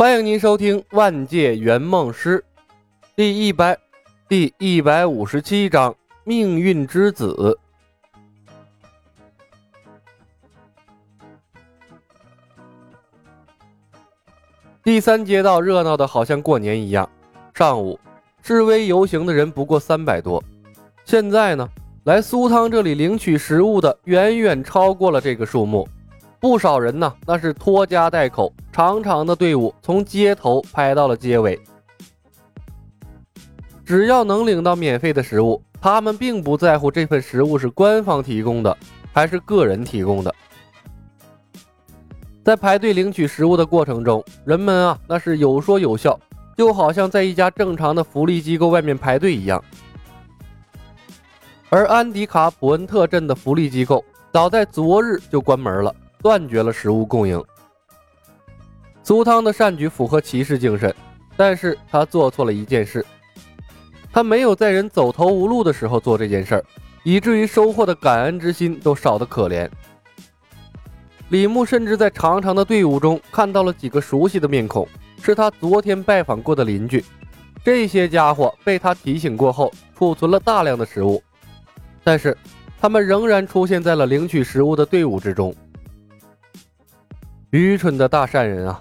欢迎您收听《万界圆梦师》第一百第一百五十七章《命运之子》。第三街道热闹的好像过年一样。上午示威游行的人不过三百多，现在呢，来苏汤这里领取食物的远远超过了这个数目。不少人呢，那是拖家带口，长长的队伍从街头排到了街尾。只要能领到免费的食物，他们并不在乎这份食物是官方提供的还是个人提供的。在排队领取食物的过程中，人们啊，那是有说有笑，就好像在一家正常的福利机构外面排队一样。而安迪卡普恩特镇的福利机构早在昨日就关门了。断绝了食物供应。苏汤的善举符合骑士精神，但是他做错了一件事，他没有在人走投无路的时候做这件事儿，以至于收获的感恩之心都少得可怜。李牧甚至在长长的队伍中看到了几个熟悉的面孔，是他昨天拜访过的邻居。这些家伙被他提醒过后，储存了大量的食物，但是他们仍然出现在了领取食物的队伍之中。愚蠢的大善人啊！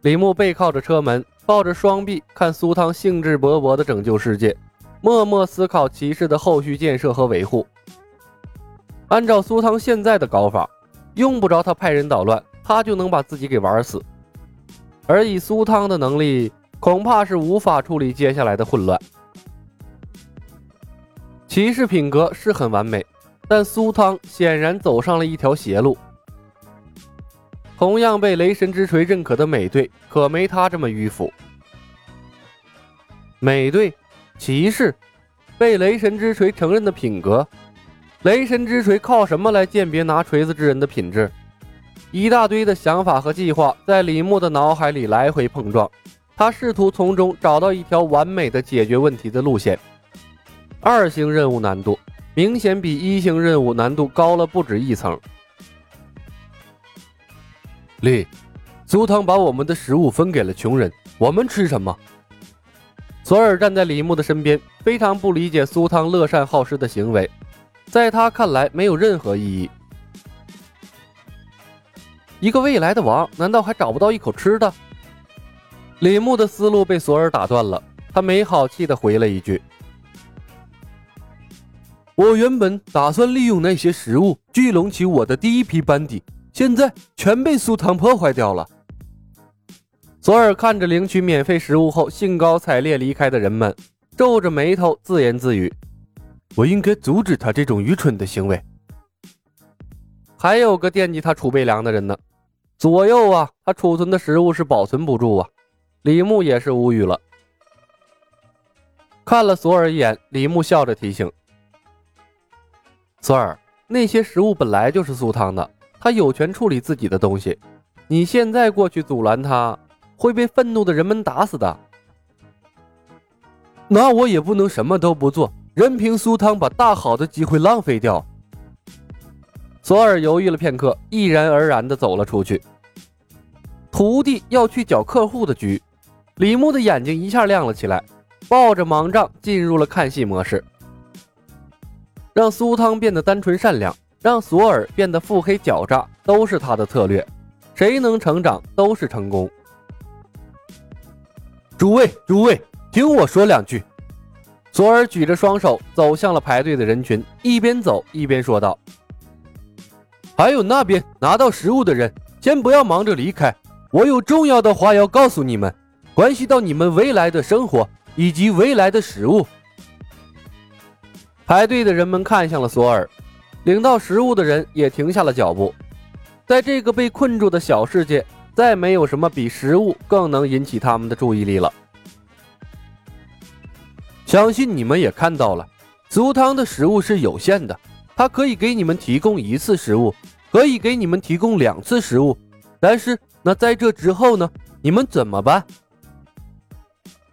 李牧背靠着车门，抱着双臂看苏汤兴致勃勃地拯救世界，默默思考骑士的后续建设和维护。按照苏汤现在的搞法，用不着他派人捣乱，他就能把自己给玩死。而以苏汤的能力，恐怕是无法处理接下来的混乱。骑士品格是很完美，但苏汤显然走上了一条邪路。同样被雷神之锤认可的美队，可没他这么迂腐。美队，骑士，被雷神之锤承认的品格，雷神之锤靠什么来鉴别拿锤子之人的品质？一大堆的想法和计划在李牧的脑海里来回碰撞，他试图从中找到一条完美的解决问题的路线。二星任务难度明显比一星任务难度高了不止一层。丽，苏汤把我们的食物分给了穷人，我们吃什么？索尔站在李牧的身边，非常不理解苏汤乐善好施的行为，在他看来没有任何意义。一个未来的王，难道还找不到一口吃的？李牧的思路被索尔打断了，他没好气的回了一句：“我原本打算利用那些食物聚拢起我的第一批班底。”现在全被苏汤破坏掉了。索尔看着领取免费食物后兴高采烈离开的人们，皱着眉头自言自语：“我应该阻止他这种愚蠢的行为。”还有个惦记他储备粮的人呢。左右啊，他储存的食物是保存不住啊。李牧也是无语了，看了索尔一眼，李牧笑着提醒：“索尔，那些食物本来就是苏汤的。”他有权处理自己的东西，你现在过去阻拦他，会被愤怒的人们打死的。那我也不能什么都不做，任凭苏汤把大好的机会浪费掉。索尔犹豫了片刻，毅然而然地走了出去。徒弟要去搅客户的局，李牧的眼睛一下亮了起来，抱着盲杖进入了看戏模式，让苏汤变得单纯善良。让索尔变得腹黑狡诈，都是他的策略。谁能成长，都是成功。诸位，诸位，听我说两句。索尔举着双手走向了排队的人群，一边走一边说道：“还有那边拿到食物的人，先不要忙着离开，我有重要的话要告诉你们，关系到你们未来的生活以及未来的食物。”排队的人们看向了索尔。领到食物的人也停下了脚步，在这个被困住的小世界，再没有什么比食物更能引起他们的注意力了。相信你们也看到了，足汤的食物是有限的，他可以给你们提供一次食物，可以给你们提供两次食物，但是那在这之后呢？你们怎么办？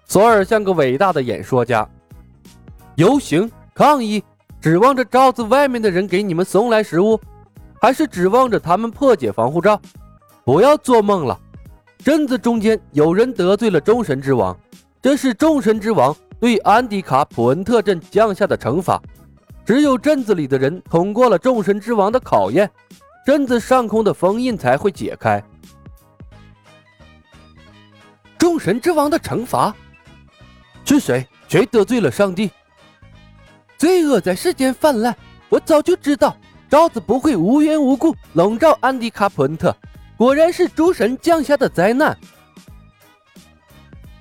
索尔像个伟大的演说家，游行抗议。指望着罩子外面的人给你们送来食物，还是指望着他们破解防护罩？不要做梦了！镇子中间有人得罪了众神之王，这是众神之王对安迪卡普恩特镇降下的惩罚。只有镇子里的人通过了众神之王的考验，镇子上空的封印才会解开。众神之王的惩罚是谁？谁得罪了上帝？罪恶在世间泛滥，我早就知道罩子不会无缘无故笼罩安迪卡普恩特。果然是诸神降下的灾难。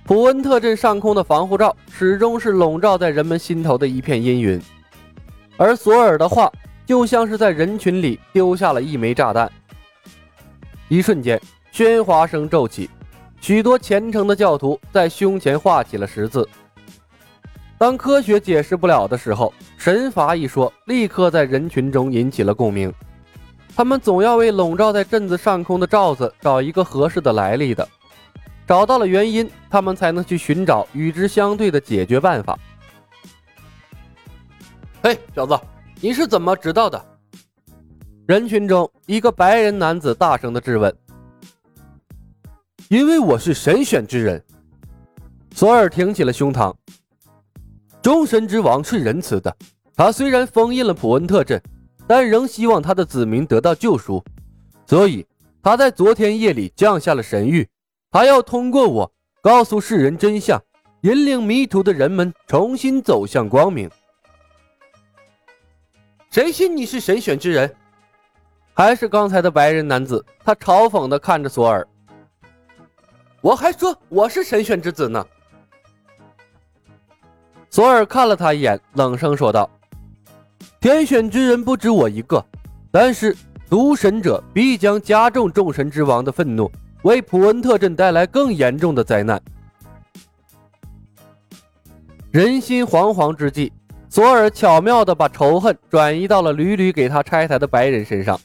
普恩特镇上空的防护罩始终是笼罩在人们心头的一片阴云，而索尔的话就像是在人群里丢下了一枚炸弹。一瞬间，喧哗声骤起，许多虔诚的教徒在胸前画起了十字。当科学解释不了的时候，神罚一说立刻在人群中引起了共鸣。他们总要为笼罩在镇子上空的罩子找一个合适的来历的，找到了原因，他们才能去寻找与之相对的解决办法。嘿，小子，你是怎么知道的？人群中一个白人男子大声的质问。因为我是神选之人。索尔挺起了胸膛。众神之王是仁慈的，他虽然封印了普恩特镇。但仍希望他的子民得到救赎，所以他在昨天夜里降下了神谕，他要通过我告诉世人真相，引领迷途的人们重新走向光明。谁信你是神选之人？还是刚才的白人男子？他嘲讽地看着索尔。我还说我是神选之子呢。索尔看了他一眼，冷声说道。天选之人不止我一个，但是毒神者必将加重众神之王的愤怒，为普恩特镇带来更严重的灾难。人心惶惶之际，索尔巧妙地把仇恨转移到了屡屡给他拆台的白人身上。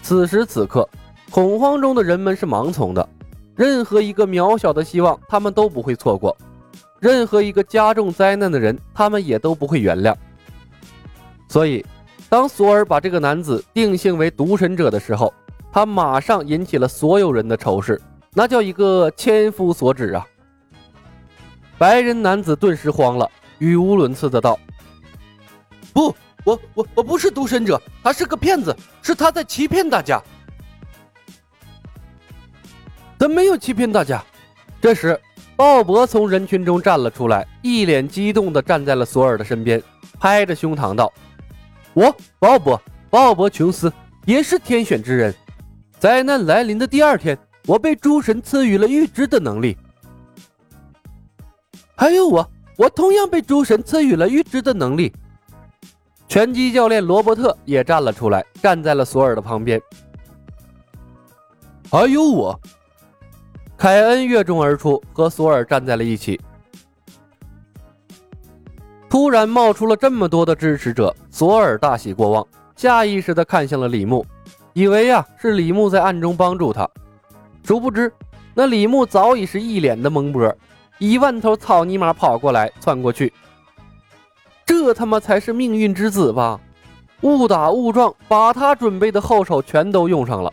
此时此刻，恐慌中的人们是盲从的，任何一个渺小的希望，他们都不会错过；任何一个加重灾难的人，他们也都不会原谅。所以，当索尔把这个男子定性为毒神者的时候，他马上引起了所有人的仇视，那叫一个千夫所指啊！白人男子顿时慌了，语无伦次的道：“不，我我我不是毒神者，他是个骗子，是他在欺骗大家。”他没有欺骗大家。这时，鲍勃从人群中站了出来，一脸激动的站在了索尔的身边，拍着胸膛道。我鲍勃，鲍勃·琼斯也是天选之人。灾难来临的第二天，我被诸神赐予了预知的能力。还有我，我同样被诸神赐予了预知的能力。拳击教练罗伯特也站了出来，站在了索尔的旁边。还有我，凯恩跃中而出，和索尔站在了一起。突然冒出了这么多的支持者，索尔大喜过望，下意识地看向了李牧，以为呀是李牧在暗中帮助他，殊不知那李牧早已是一脸的懵波，一万头草泥马跑过来窜过去，这他妈才是命运之子吧？误打误撞把他准备的后手全都用上了。